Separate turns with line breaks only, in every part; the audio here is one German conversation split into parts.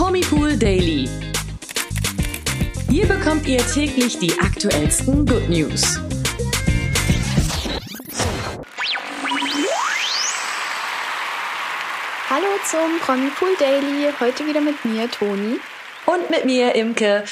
Promipool Daily. Hier bekommt ihr täglich die aktuellsten Good News.
Hallo zum Promipool Daily. Heute wieder mit mir, Toni.
Und mit mir, Imke.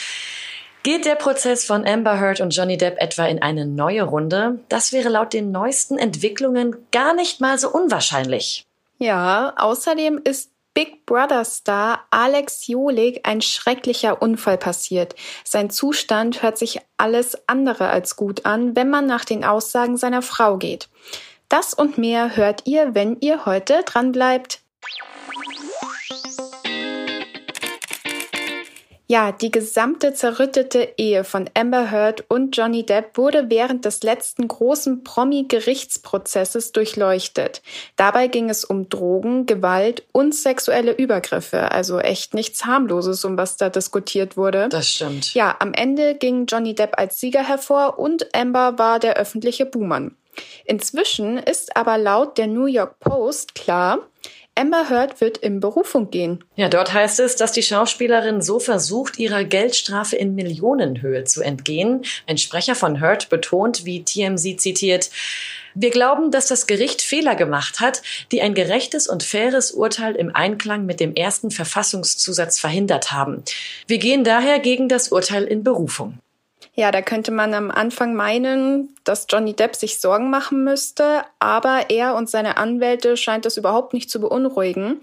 Geht der Prozess von Amber Heard und Johnny Depp etwa in eine neue Runde? Das wäre laut den neuesten Entwicklungen gar nicht mal so unwahrscheinlich.
Ja, außerdem ist Big Brother Star Alex Jolik ein schrecklicher Unfall passiert. Sein Zustand hört sich alles andere als gut an, wenn man nach den Aussagen seiner Frau geht. Das und mehr hört ihr, wenn ihr heute dran bleibt. Ja, die gesamte zerrüttete Ehe von Amber Heard und Johnny Depp wurde während des letzten großen Promi-Gerichtsprozesses durchleuchtet. Dabei ging es um Drogen, Gewalt und sexuelle Übergriffe, also echt nichts harmloses, um was da diskutiert wurde.
Das stimmt.
Ja, am Ende ging Johnny Depp als Sieger hervor und Amber war der öffentliche Buhmann. Inzwischen ist aber laut der New York Post klar, Amber Heard wird in Berufung gehen.
Ja, dort heißt es, dass die Schauspielerin so versucht, ihrer Geldstrafe in Millionenhöhe zu entgehen. Ein Sprecher von Heard betont, wie TMZ zitiert, wir glauben, dass das Gericht Fehler gemacht hat, die ein gerechtes und faires Urteil im Einklang mit dem ersten Verfassungszusatz verhindert haben. Wir gehen daher gegen das Urteil in Berufung.
Ja, da könnte man am Anfang meinen, dass Johnny Depp sich Sorgen machen müsste, aber er und seine Anwälte scheint das überhaupt nicht zu beunruhigen.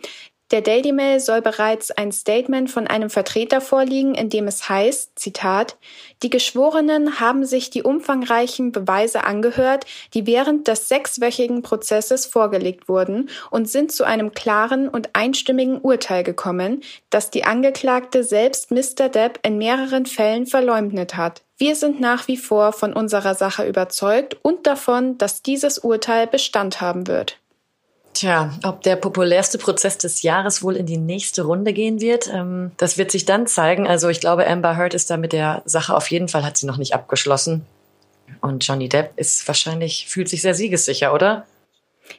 Der Daily Mail soll bereits ein Statement von einem Vertreter vorliegen, in dem es heißt, Zitat, die Geschworenen haben sich die umfangreichen Beweise angehört, die während des sechswöchigen Prozesses vorgelegt wurden und sind zu einem klaren und einstimmigen Urteil gekommen, dass die Angeklagte selbst Mr. Depp in mehreren Fällen verleumdet hat. Wir sind nach wie vor von unserer Sache überzeugt und davon, dass dieses Urteil Bestand haben wird.
Tja, ob der populärste Prozess des Jahres wohl in die nächste Runde gehen wird, ähm, das wird sich dann zeigen. Also ich glaube, Amber Heard ist da mit der Sache auf jeden Fall, hat sie noch nicht abgeschlossen. Und Johnny Depp ist wahrscheinlich, fühlt sich sehr siegessicher, oder?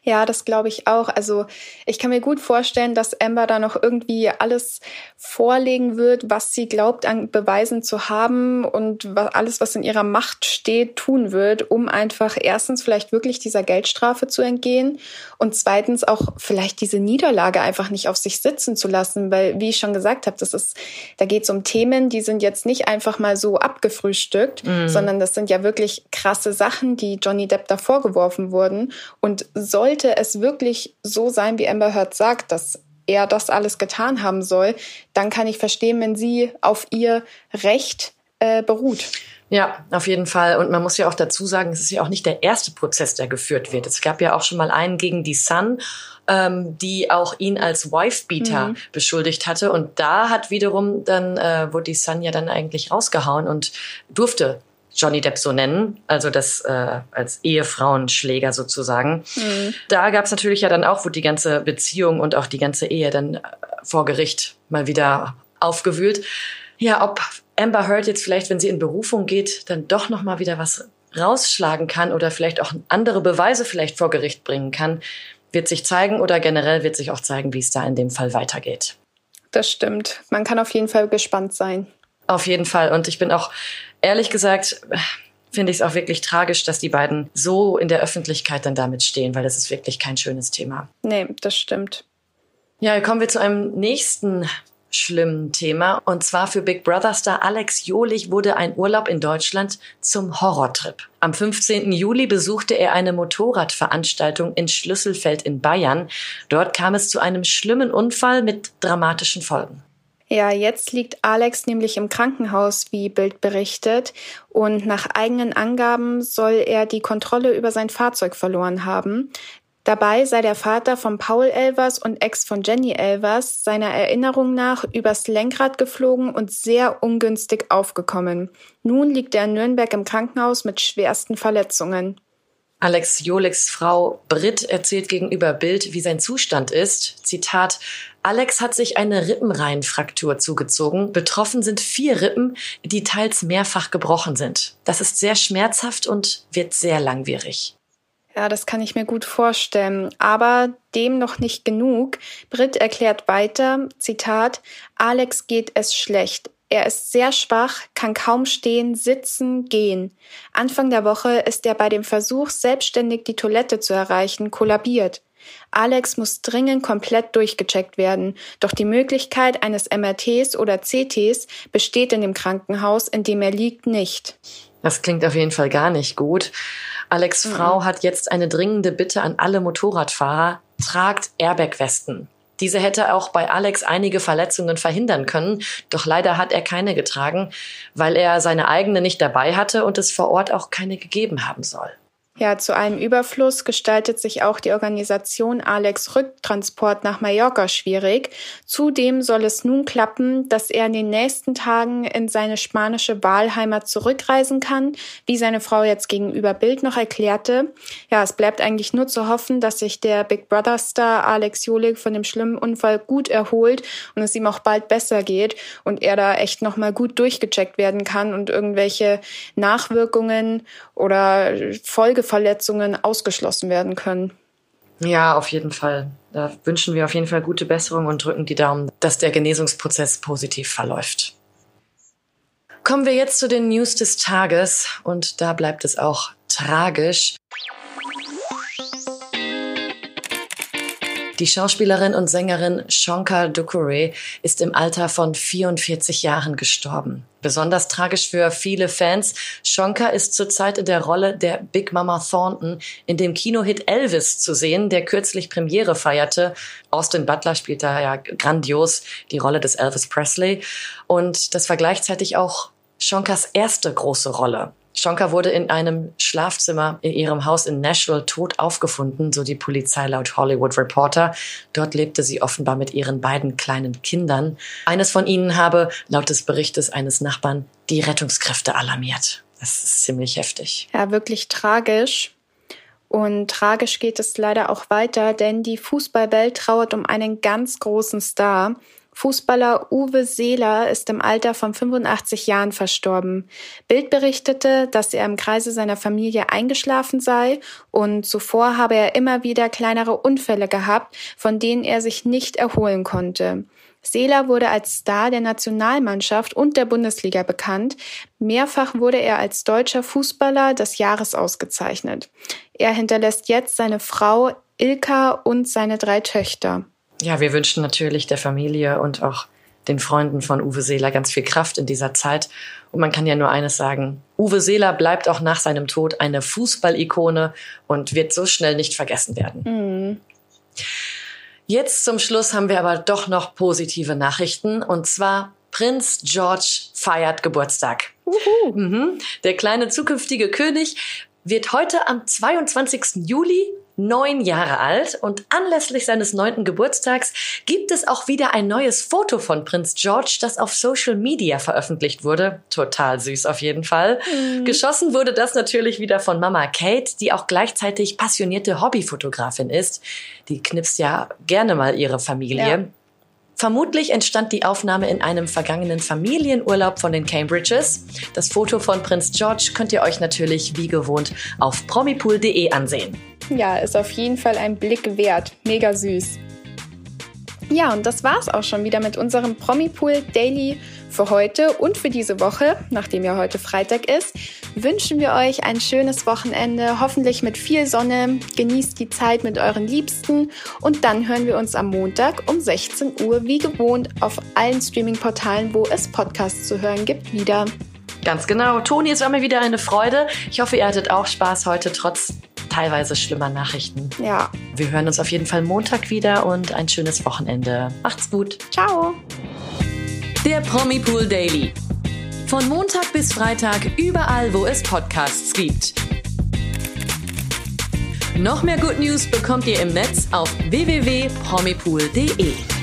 Ja, das glaube ich auch. Also ich kann mir gut vorstellen, dass Amber da noch irgendwie alles vorlegen wird, was sie glaubt an Beweisen zu haben und was, alles, was in ihrer Macht steht, tun wird, um einfach erstens vielleicht wirklich dieser Geldstrafe zu entgehen und zweitens auch vielleicht diese Niederlage einfach nicht auf sich sitzen zu lassen, weil wie ich schon gesagt habe, das ist, da geht es um Themen, die sind jetzt nicht einfach mal so abgefrühstückt, mhm. sondern das sind ja wirklich krasse Sachen, die Johnny Depp da vorgeworfen wurden und so sollte es wirklich so sein, wie Amber Heard sagt, dass er das alles getan haben soll, dann kann ich verstehen, wenn sie auf ihr Recht äh, beruht.
Ja, auf jeden Fall. Und man muss ja auch dazu sagen, es ist ja auch nicht der erste Prozess, der geführt wird. Es gab ja auch schon mal einen gegen die Sun, ähm, die auch ihn als Wifebeater mhm. beschuldigt hatte. Und da hat wiederum dann, äh, wurde die Sun ja dann eigentlich rausgehauen und durfte Johnny Depp so nennen, also das äh, als Ehefrauenschläger sozusagen. Mhm. Da gab es natürlich ja dann auch, wo die ganze Beziehung und auch die ganze Ehe dann äh, vor Gericht mal wieder aufgewühlt. Ja, ob Amber Heard jetzt vielleicht, wenn sie in Berufung geht, dann doch noch mal wieder was rausschlagen kann oder vielleicht auch andere Beweise vielleicht vor Gericht bringen kann, wird sich zeigen oder generell wird sich auch zeigen, wie es da in dem Fall weitergeht.
Das stimmt. Man kann auf jeden Fall gespannt sein.
Auf jeden Fall. Und ich bin auch ehrlich gesagt, finde ich es auch wirklich tragisch, dass die beiden so in der Öffentlichkeit dann damit stehen, weil das ist wirklich kein schönes Thema.
Nee, das stimmt.
Ja, kommen wir zu einem nächsten schlimmen Thema. Und zwar für Big Brother Star Alex Jolich wurde ein Urlaub in Deutschland zum Horrortrip. Am 15. Juli besuchte er eine Motorradveranstaltung in Schlüsselfeld in Bayern. Dort kam es zu einem schlimmen Unfall mit dramatischen Folgen.
Ja, jetzt liegt Alex nämlich im Krankenhaus, wie Bild berichtet, und nach eigenen Angaben soll er die Kontrolle über sein Fahrzeug verloren haben. Dabei sei der Vater von Paul Elvers und Ex von Jenny Elvers seiner Erinnerung nach übers Lenkrad geflogen und sehr ungünstig aufgekommen. Nun liegt er in Nürnberg im Krankenhaus mit schwersten Verletzungen.
Alex Joliks Frau Britt erzählt gegenüber Bild, wie sein Zustand ist. Zitat, Alex hat sich eine Rippenreihenfraktur zugezogen. Betroffen sind vier Rippen, die teils mehrfach gebrochen sind. Das ist sehr schmerzhaft und wird sehr langwierig.
Ja, das kann ich mir gut vorstellen. Aber dem noch nicht genug. Britt erklärt weiter, Zitat, Alex geht es schlecht. Er ist sehr schwach, kann kaum stehen, sitzen, gehen. Anfang der Woche ist er bei dem Versuch, selbstständig die Toilette zu erreichen, kollabiert. Alex muss dringend komplett durchgecheckt werden, doch die Möglichkeit eines MRTs oder CTs besteht in dem Krankenhaus, in dem er liegt, nicht.
Das klingt auf jeden Fall gar nicht gut. Alex mhm. Frau hat jetzt eine dringende Bitte an alle Motorradfahrer. Tragt Airbag-Westen. Diese hätte auch bei Alex einige Verletzungen verhindern können, doch leider hat er keine getragen, weil er seine eigene nicht dabei hatte und es vor Ort auch keine gegeben haben soll.
Ja, zu einem Überfluss gestaltet sich auch die Organisation Alex Rücktransport nach Mallorca schwierig. Zudem soll es nun klappen, dass er in den nächsten Tagen in seine spanische Wahlheimat zurückreisen kann, wie seine Frau jetzt gegenüber Bild noch erklärte. Ja, es bleibt eigentlich nur zu hoffen, dass sich der Big Brother Star Alex Jolik von dem schlimmen Unfall gut erholt und es ihm auch bald besser geht und er da echt nochmal gut durchgecheckt werden kann und irgendwelche Nachwirkungen oder Folge Verletzungen ausgeschlossen werden können.
Ja, auf jeden Fall. Da wünschen wir auf jeden Fall gute Besserung und drücken die Daumen, dass der Genesungsprozess positiv verläuft. Kommen wir jetzt zu den News des Tages und da bleibt es auch tragisch. Die Schauspielerin und Sängerin Shankar Dukure ist im Alter von 44 Jahren gestorben. Besonders tragisch für viele Fans. Shankar ist zurzeit in der Rolle der Big Mama Thornton in dem Kinohit Elvis zu sehen, der kürzlich Premiere feierte. Austin Butler spielt da ja grandios die Rolle des Elvis Presley. Und das war gleichzeitig auch Shankars erste große Rolle. Shonka wurde in einem Schlafzimmer in ihrem Haus in Nashville tot aufgefunden, so die Polizei laut Hollywood Reporter. Dort lebte sie offenbar mit ihren beiden kleinen Kindern. Eines von ihnen habe, laut des Berichtes eines Nachbarn, die Rettungskräfte alarmiert. Das ist ziemlich heftig.
Ja, wirklich tragisch. Und tragisch geht es leider auch weiter, denn die Fußballwelt trauert um einen ganz großen Star. Fußballer Uwe Seeler ist im Alter von 85 Jahren verstorben. Bild berichtete, dass er im Kreise seiner Familie eingeschlafen sei und zuvor habe er immer wieder kleinere Unfälle gehabt, von denen er sich nicht erholen konnte. Seeler wurde als Star der Nationalmannschaft und der Bundesliga bekannt. Mehrfach wurde er als deutscher Fußballer des Jahres ausgezeichnet. Er hinterlässt jetzt seine Frau Ilka und seine drei Töchter
ja, wir wünschen natürlich der Familie und auch den Freunden von Uwe Seeler ganz viel Kraft in dieser Zeit. Und man kann ja nur eines sagen. Uwe Seeler bleibt auch nach seinem Tod eine Fußballikone und wird so schnell nicht vergessen werden. Mhm. Jetzt zum Schluss haben wir aber doch noch positive Nachrichten. Und zwar Prinz George feiert Geburtstag. Mhm. Der kleine zukünftige König wird heute am 22. Juli neun Jahre alt und anlässlich seines neunten Geburtstags gibt es auch wieder ein neues Foto von Prinz George, das auf Social Media veröffentlicht wurde. Total süß auf jeden Fall. Mhm. Geschossen wurde das natürlich wieder von Mama Kate, die auch gleichzeitig passionierte Hobbyfotografin ist. Die knipst ja gerne mal ihre Familie. Ja. Vermutlich entstand die Aufnahme in einem vergangenen Familienurlaub von den Cambridges. Das Foto von Prinz George könnt ihr euch natürlich wie gewohnt auf promipool.de ansehen.
Ja, ist auf jeden Fall ein Blick wert. Mega süß. Ja, und das war's auch schon wieder mit unserem Promipool Daily für heute und für diese Woche, nachdem ja heute Freitag ist, wünschen wir euch ein schönes Wochenende, hoffentlich mit viel Sonne. Genießt die Zeit mit euren Liebsten und dann hören wir uns am Montag um 16 Uhr wie gewohnt auf allen Streaming-Portalen, wo es Podcasts zu hören gibt, wieder.
Ganz genau. Toni, es war mir wieder eine Freude. Ich hoffe, ihr hattet auch Spaß heute trotz teilweise schlimmer Nachrichten.
Ja.
Wir hören uns auf jeden Fall Montag wieder und ein schönes Wochenende. Macht's gut.
Ciao.
Der Promi Pool Daily. Von Montag bis Freitag überall, wo es Podcasts gibt. Noch mehr Good News bekommt ihr im Netz auf www.promipool.de.